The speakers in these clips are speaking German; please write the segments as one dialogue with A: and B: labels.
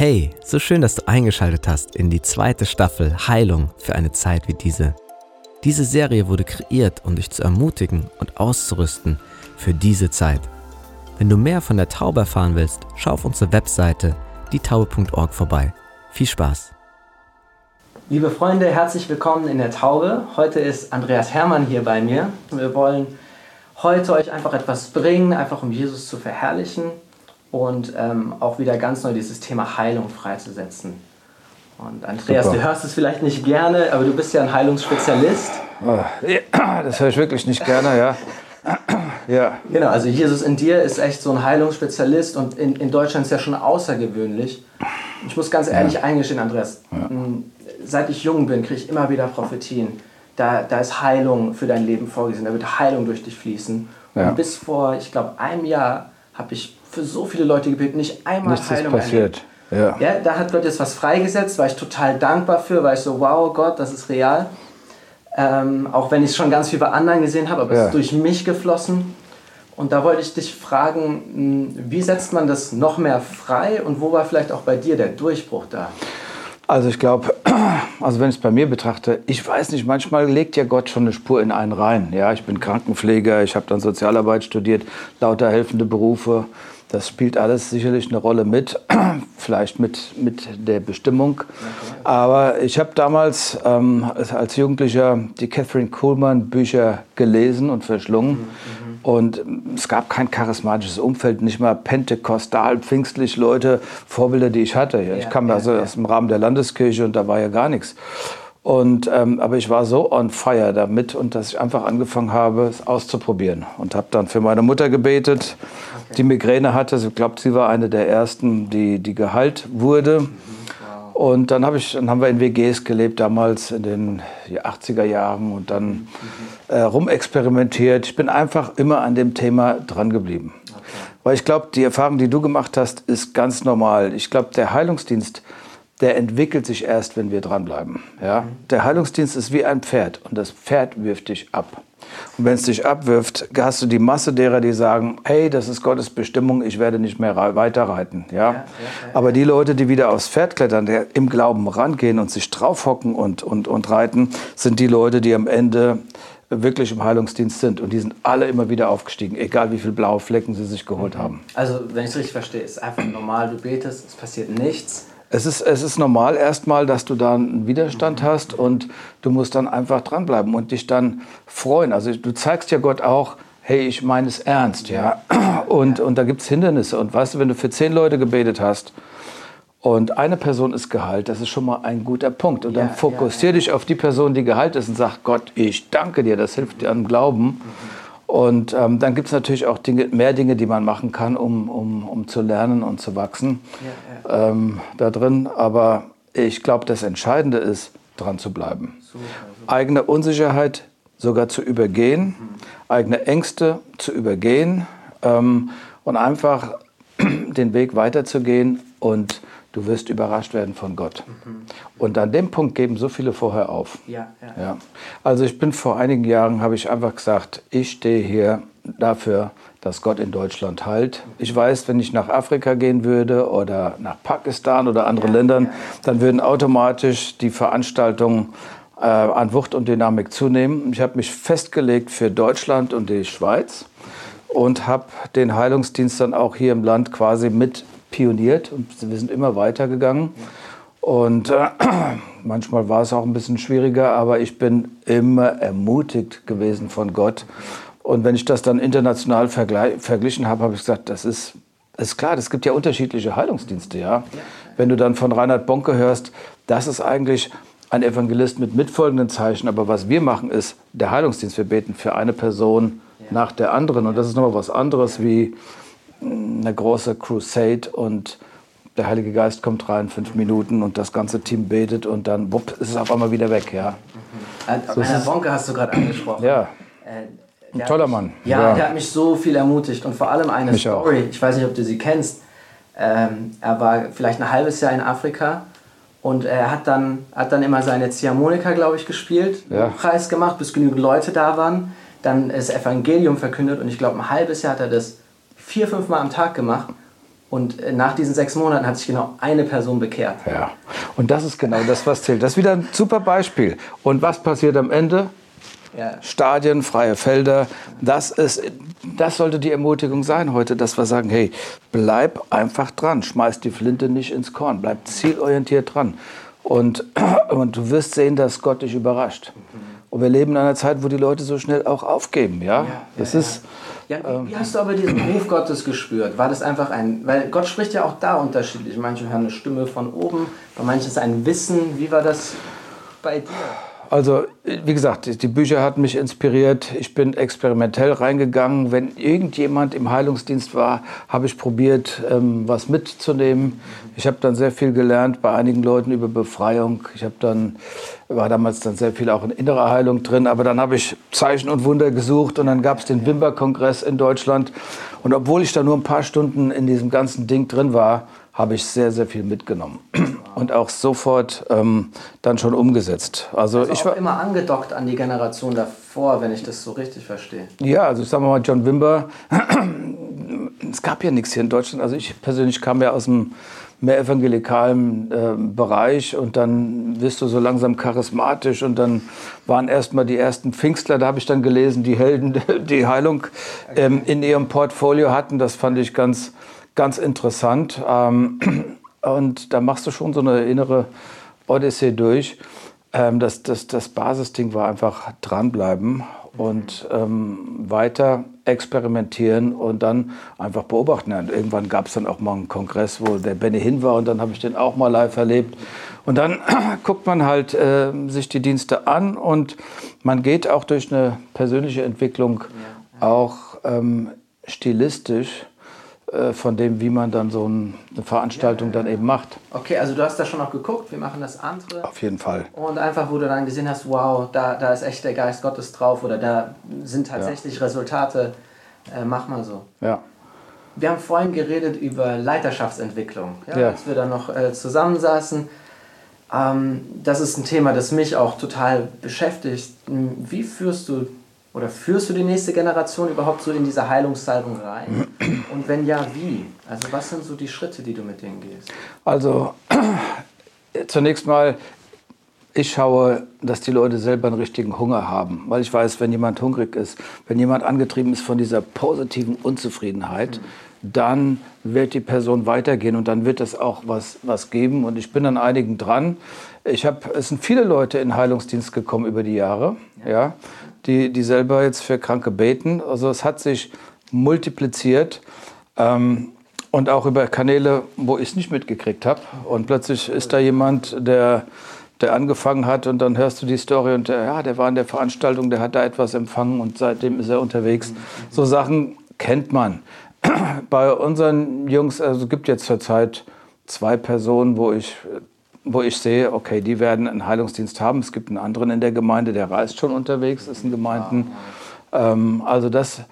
A: Hey, so schön, dass du eingeschaltet hast in die zweite Staffel Heilung für eine Zeit wie diese. Diese Serie wurde kreiert, um dich zu ermutigen und auszurüsten für diese Zeit. Wenn du mehr von der Taube erfahren willst, schau auf unsere Webseite dietaube.org vorbei. Viel Spaß!
B: Liebe Freunde, herzlich willkommen in der Taube. Heute ist Andreas Hermann hier bei mir. Wir wollen heute euch einfach etwas bringen, einfach um Jesus zu verherrlichen und ähm, auch wieder ganz neu dieses Thema Heilung freizusetzen. Und Andreas, Super. du hörst es vielleicht nicht gerne, aber du bist ja ein Heilungsspezialist.
C: Oh, das höre ich wirklich nicht gerne, ja.
B: ja. Genau, also Jesus in dir ist echt so ein Heilungsspezialist und in, in Deutschland ist ja schon außergewöhnlich. Ich muss ganz ehrlich ja. eingestehen, Andreas, ja. seit ich jung bin, kriege ich immer wieder Prophetien. Da, da ist Heilung für dein Leben vorgesehen, da wird Heilung durch dich fließen. Und ja. bis vor, ich glaube, einem Jahr habe ich für so viele Leute gebeten, nicht einmal
C: Nichts Heilung ist passiert.
B: Ja. ja, da hat Gott jetzt was freigesetzt, war ich total dankbar für, weil ich so, wow, Gott, das ist real. Ähm, auch wenn ich es schon ganz viel bei anderen gesehen habe, aber ja. es ist durch mich geflossen. Und da wollte ich dich fragen, hm, wie setzt man das noch mehr frei und wo war vielleicht auch bei dir der Durchbruch da?
C: Also ich glaube, also wenn ich es bei mir betrachte, ich weiß nicht, manchmal legt ja Gott schon eine Spur in einen rein. Ja, ich bin Krankenpfleger, ich habe dann Sozialarbeit studiert, lauter helfende Berufe. Das spielt alles sicherlich eine Rolle mit, vielleicht mit, mit der Bestimmung. Aber ich habe damals ähm, als Jugendlicher die Catherine Kuhlmann Bücher gelesen und verschlungen. Mhm. Und es gab kein charismatisches Umfeld, nicht mal pentekostal, pfingstlich Leute, Vorbilder, die ich hatte. Ja, ich kam ja, also ja. aus dem Rahmen der Landeskirche und da war ja gar nichts. Und, ähm, aber ich war so on fire damit und dass ich einfach angefangen habe, es auszuprobieren. Und habe dann für meine Mutter gebetet. Die Migräne hatte. Ich glaube, sie war eine der ersten, die, die geheilt wurde. Mhm, und dann, hab ich, dann haben wir in WGs gelebt, damals in den 80er Jahren und dann mhm. äh, rumexperimentiert. Ich bin einfach immer an dem Thema dran geblieben. Okay. Weil ich glaube, die Erfahrung, die du gemacht hast, ist ganz normal. Ich glaube, der Heilungsdienst der entwickelt sich erst, wenn wir dranbleiben. Ja? Der Heilungsdienst ist wie ein Pferd und das Pferd wirft dich ab. Und wenn es dich abwirft, hast du die Masse derer, die sagen, hey, das ist Gottes Bestimmung, ich werde nicht mehr weiterreiten. Ja? ja, ja, ja Aber die Leute, die wieder aufs Pferd klettern, die im Glauben rangehen und sich draufhocken und, und, und reiten, sind die Leute, die am Ende wirklich im Heilungsdienst sind. Und die sind alle immer wieder aufgestiegen, egal wie viele blaue Flecken sie sich geholt mhm. haben.
B: Also, wenn ich es richtig verstehe, ist einfach normal, du betest, es passiert nichts
C: es ist, es ist normal erstmal, dass du da einen Widerstand hast und du musst dann einfach dranbleiben und dich dann freuen. Also du zeigst ja Gott auch, hey, ich meine es ernst, ja. Und, und da gibt es Hindernisse. Und weißt du, wenn du für zehn Leute gebetet hast und eine Person ist geheilt, das ist schon mal ein guter Punkt. Und dann ja, fokussier ja, ja. dich auf die Person, die geheilt ist und sag, Gott, ich danke dir, das hilft dir am Glauben. Mhm. Und ähm, dann gibt es natürlich auch Dinge, mehr Dinge, die man machen kann, um, um, um zu lernen und zu wachsen ja, ja. Ähm, da drin. Aber ich glaube, das Entscheidende ist, dran zu bleiben. Super, super. Eigene Unsicherheit sogar zu übergehen, mhm. eigene Ängste zu übergehen ähm, und einfach den Weg weiterzugehen und du wirst überrascht werden von Gott. Mhm. Und an dem Punkt geben so viele vorher auf. Ja, ja. ja. Also ich bin vor einigen Jahren, habe ich einfach gesagt, ich stehe hier dafür, dass Gott in Deutschland heilt. Ich weiß, wenn ich nach Afrika gehen würde oder nach Pakistan oder anderen ja, Ländern, ja. dann würden automatisch die Veranstaltungen äh, an Wucht und Dynamik zunehmen. Ich habe mich festgelegt für Deutschland und die Schweiz und habe den Heilungsdienst dann auch hier im Land quasi mit pioniert und wir sind immer weitergegangen. Und äh, manchmal war es auch ein bisschen schwieriger, aber ich bin immer ermutigt gewesen von Gott. Und wenn ich das dann international verglichen habe, habe ich gesagt, das ist, das ist klar, es gibt ja unterschiedliche Heilungsdienste. Ja? Wenn du dann von Reinhard Bonke hörst, das ist eigentlich ein Evangelist mit mitfolgenden Zeichen, aber was wir machen ist der Heilungsdienst. Wir beten für eine Person nach der anderen und das ist nochmal was anderes wie eine große Crusade und der Heilige Geist kommt rein, fünf Minuten und das ganze Team betet und dann wupp, ist es auf einmal wieder weg. Ja.
B: Mhm. So Rainer Bonke hast du gerade angesprochen.
C: Ja. Äh, ein toller
B: mich,
C: Mann.
B: Ja, ja, der hat mich so viel ermutigt und vor allem eine mich Story. Auch. Ich weiß nicht, ob du sie kennst. Ähm, er war vielleicht ein halbes Jahr in Afrika und er hat dann, hat dann immer seine Ziehharmonika, glaube ich, gespielt, ja. Preis gemacht, bis genügend Leute da waren. Dann ist Evangelium verkündet und ich glaube, ein halbes Jahr hat er das vier, fünf Mal am Tag gemacht. Und äh, nach diesen sechs Monaten hat sich genau eine Person bekehrt.
C: Ja, und das ist genau das, was zählt. Das ist wieder ein super Beispiel. Und was passiert am Ende? Ja. Stadien, freie Felder. Das, ist, das sollte die Ermutigung sein heute, dass wir sagen, hey, bleib einfach dran, schmeiß die Flinte nicht ins Korn, bleib zielorientiert dran. Und, und du wirst sehen, dass Gott dich überrascht. Und wir leben in einer Zeit, wo die Leute so schnell auch aufgeben. Ja, ja das ja, ist.
B: Ja, wie, wie, hast du aber diesen Ruf Gottes gespürt? War das einfach ein, weil Gott spricht ja auch da unterschiedlich. Manche hören eine Stimme von oben, bei manchen ist ein Wissen. Wie war das bei dir?
C: Also, wie gesagt, die Bücher hatten mich inspiriert. Ich bin experimentell reingegangen. Wenn irgendjemand im Heilungsdienst war, habe ich probiert, ähm, was mitzunehmen. Ich habe dann sehr viel gelernt bei einigen Leuten über Befreiung. Ich habe dann war damals dann sehr viel auch in innerer Heilung drin. Aber dann habe ich Zeichen und Wunder gesucht und dann gab es den Wimber-Kongress in Deutschland. Und obwohl ich da nur ein paar Stunden in diesem ganzen Ding drin war, habe ich sehr, sehr viel mitgenommen und auch sofort ähm, dann schon umgesetzt.
B: Also, also ich war immer angedockt an die Generation davor, wenn ich das so richtig verstehe.
C: Ja, also sagen wir mal John Wimber. es gab ja nichts hier in Deutschland. Also ich persönlich kam ja aus dem mehr evangelikalen äh, Bereich und dann wirst du so langsam charismatisch und dann waren erstmal die ersten Pfingstler, da habe ich dann gelesen, die Helden die Heilung ähm, in ihrem Portfolio hatten. Das fand ich ganz ganz interessant. Ähm, und da machst du schon so eine innere Odyssee durch. Ähm, das, das, das Basisding war einfach dranbleiben und ähm, weiter experimentieren und dann einfach beobachten. Und irgendwann gab es dann auch mal einen Kongress, wo der Benny hin war und dann habe ich den auch mal live erlebt. Und dann guckt man halt äh, sich die Dienste an und man geht auch durch eine persönliche Entwicklung auch ähm, stilistisch von dem, wie man dann so eine Veranstaltung dann eben macht.
B: Okay, also du hast da schon noch geguckt, wir machen das andere.
C: Auf jeden Fall.
B: Und einfach, wo du dann gesehen hast, wow, da, da ist echt der Geist Gottes drauf oder da sind tatsächlich ja. Resultate, äh, mach mal so.
C: Ja.
B: Wir haben vorhin geredet über Leiterschaftsentwicklung, ja, ja. als wir da noch äh, zusammensaßen. Ähm, das ist ein Thema, das mich auch total beschäftigt. Wie führst du oder führst du die nächste Generation überhaupt so in diese Heilungssalbung rein? Und wenn ja, wie? Also was sind so die Schritte, die du mit denen gehst?
C: Also zunächst mal, ich schaue, dass die Leute selber einen richtigen Hunger haben, weil ich weiß, wenn jemand hungrig ist, wenn jemand angetrieben ist von dieser positiven Unzufriedenheit, mhm. dann wird die Person weitergehen und dann wird es auch was, was geben. Und ich bin an einigen dran. Ich habe, es sind viele Leute in Heilungsdienst gekommen über die Jahre, ja. Die, die selber jetzt für Kranke beten. Also es hat sich multipliziert. Ähm, und auch über Kanäle, wo ich es nicht mitgekriegt habe. Und plötzlich ist da jemand, der, der angefangen hat und dann hörst du die Story und der, ja, der war in der Veranstaltung, der hat da etwas empfangen und seitdem ist er unterwegs. So Sachen kennt man. Bei unseren Jungs, also es gibt jetzt zurzeit zwei Personen, wo ich wo ich sehe, okay, die werden einen Heilungsdienst haben. Es gibt einen anderen in der Gemeinde, der reist schon unterwegs, ist in Gemeinden. Ähm, also das,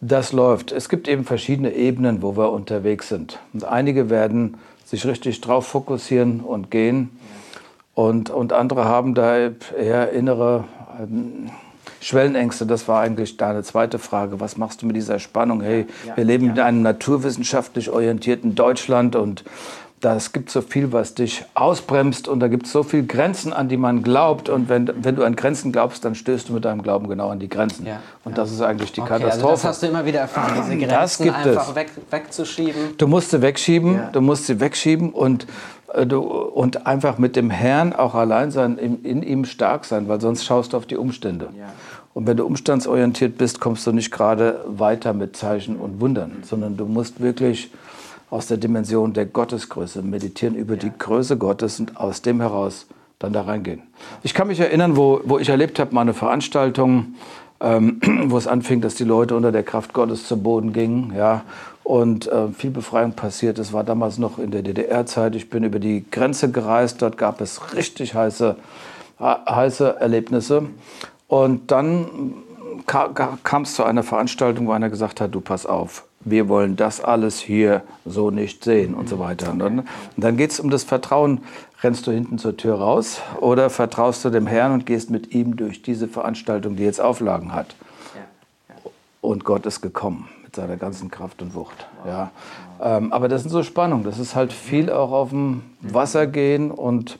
C: das läuft. Es gibt eben verschiedene Ebenen, wo wir unterwegs sind. Und einige werden sich richtig drauf fokussieren und gehen. Und, und andere haben da eher innere ähm, Schwellenängste. Das war eigentlich deine zweite Frage. Was machst du mit dieser Spannung? Hey, wir leben in einem naturwissenschaftlich orientierten Deutschland und es gibt so viel, was dich ausbremst und da gibt es so viele Grenzen, an die man glaubt. Und wenn, wenn du an Grenzen glaubst, dann stößt du mit deinem Glauben genau an die Grenzen. Ja, und ja. das ist eigentlich die okay, Katastrophe. Also
B: das hast du immer wieder erfahren, diese Grenzen einfach weg, wegzuschieben.
C: Du musst sie wegschieben, ja. du musst sie wegschieben und, äh, du, und einfach mit dem Herrn auch allein sein, in, in ihm stark sein, weil sonst schaust du auf die Umstände. Und wenn du umstandsorientiert bist, kommst du nicht gerade weiter mit Zeichen und Wundern, sondern du musst wirklich aus der Dimension der Gottesgröße, meditieren über ja. die Größe Gottes und aus dem heraus dann da reingehen. Ich kann mich erinnern, wo, wo ich erlebt habe, mal eine Veranstaltung, ähm, wo es anfing, dass die Leute unter der Kraft Gottes zu Boden gingen, ja, und äh, viel Befreiung passiert. Es war damals noch in der DDR-Zeit. Ich bin über die Grenze gereist. Dort gab es richtig heiße, heiße Erlebnisse. Und dann kam es zu einer Veranstaltung, wo einer gesagt hat: Du pass auf, wir wollen das alles hier so nicht sehen und so weiter. Und dann, dann geht es um das Vertrauen. Rennst du hinten zur Tür raus oder vertraust du dem Herrn und gehst mit ihm durch diese Veranstaltung, die jetzt Auflagen hat? Und Gott ist gekommen mit seiner ganzen Kraft und Wucht. Ja. Ähm, aber das sind so Spannungen. Das ist halt viel auch auf dem Wasser gehen und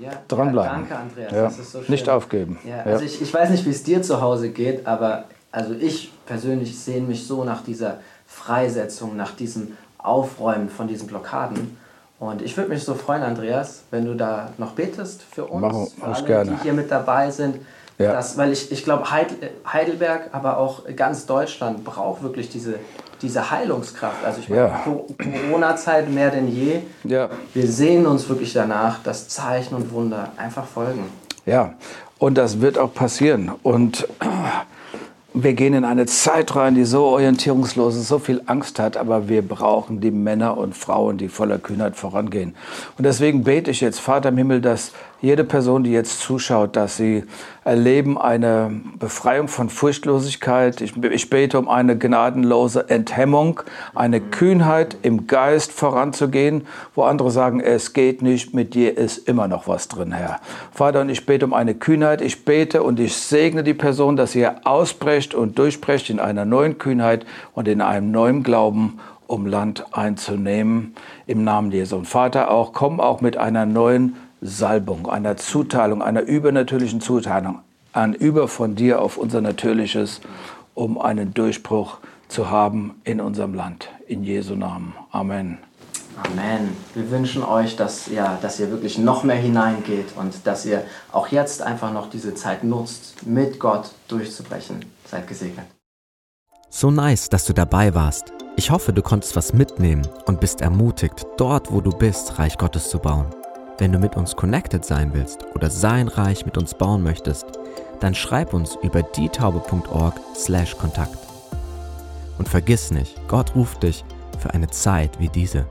C: ja, dranbleiben.
B: Ja, danke, Andreas.
C: Ja. Das ist so schön. Nicht aufgeben.
B: Ja, also Ich, ich weiß nicht, wie es dir zu Hause geht, aber also ich persönlich sehne mich so nach dieser Freisetzung, nach diesem Aufräumen von diesen Blockaden. Und ich würde mich so freuen, Andreas, wenn du da noch betest für uns,
C: Machen,
B: für alle,
C: gerne.
B: die hier mit dabei sind. Ja. Das, weil ich, ich glaube, Heidelberg, aber auch ganz Deutschland braucht wirklich diese, diese Heilungskraft. Also ich meine, ja. Corona-Zeit mehr denn je. Ja. Wir sehen uns wirklich danach, dass Zeichen und Wunder einfach folgen.
C: Ja, und das wird auch passieren. Und wir gehen in eine Zeit rein, die so orientierungslos ist, so viel Angst hat, aber wir brauchen die Männer und Frauen, die voller Kühnheit vorangehen. Und deswegen bete ich jetzt, Vater im Himmel, dass jede Person, die jetzt zuschaut, dass sie erleben eine Befreiung von Furchtlosigkeit. Ich, ich, bete um eine gnadenlose Enthemmung, eine Kühnheit im Geist voranzugehen, wo andere sagen, es geht nicht, mit dir ist immer noch was drin, Herr. Vater, und ich bete um eine Kühnheit. Ich bete und ich segne die Person, dass ihr ausbrecht und durchbrecht in einer neuen Kühnheit und in einem neuen Glauben um Land einzunehmen. Im Namen Jesu. Und Vater, auch komm auch mit einer neuen Salbung, einer Zuteilung, einer übernatürlichen Zuteilung, ein Über von dir auf unser Natürliches, um einen Durchbruch zu haben in unserem Land. In Jesu Namen. Amen.
B: Amen. Wir wünschen euch, dass, ja, dass ihr wirklich noch mehr hineingeht und dass ihr auch jetzt einfach noch diese Zeit nutzt, mit Gott durchzubrechen. Seid gesegnet.
A: So nice, dass du dabei warst. Ich hoffe, du konntest was mitnehmen und bist ermutigt, dort, wo du bist, Reich Gottes zu bauen. Wenn du mit uns connected sein willst oder sein Reich mit uns bauen möchtest, dann schreib uns über dietaube.org/kontakt. Und vergiss nicht, Gott ruft dich für eine Zeit wie diese.